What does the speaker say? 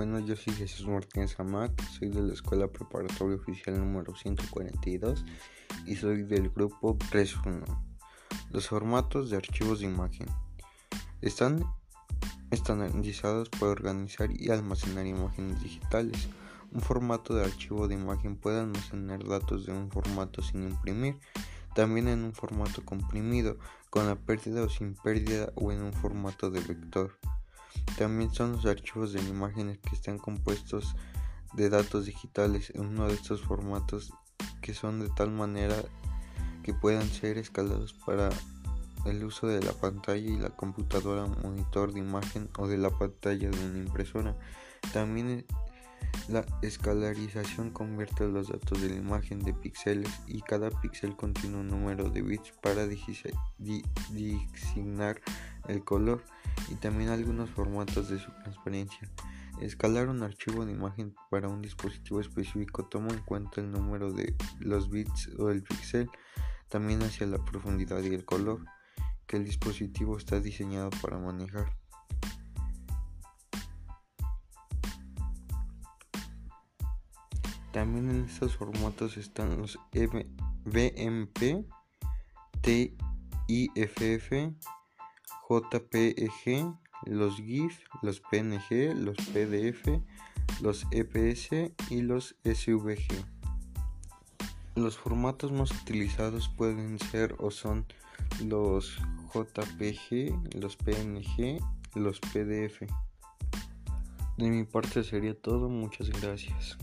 Bueno, yo soy Jesús Martínez Amac, soy de la Escuela Preparatoria Oficial número 142 y soy del grupo 3.1. Los formatos de archivos de imagen están estandarizados para organizar y almacenar imágenes digitales. Un formato de archivo de imagen puede almacenar datos de un formato sin imprimir, también en un formato comprimido, con la pérdida o sin pérdida o en un formato de vector. También son los archivos de imágenes que están compuestos de datos digitales en uno de estos formatos que son de tal manera que puedan ser escalados para el uso de la pantalla y la computadora monitor de imagen o de la pantalla de una impresora. También la escalarización convierte los datos de la imagen de píxeles y cada píxel contiene un número de bits para designar el color y también algunos formatos de su transparencia. Escalar un archivo de imagen para un dispositivo específico toma en cuenta el número de los bits o el píxel, también hacia la profundidad y el color que el dispositivo está diseñado para manejar. También en estos formatos están los BMP, TIFF, JPEG, los GIF, los PNG, los PDF, los EPS y los SVG. Los formatos más utilizados pueden ser o son los JPG, los PNG, los PDF. De mi parte sería todo, muchas gracias.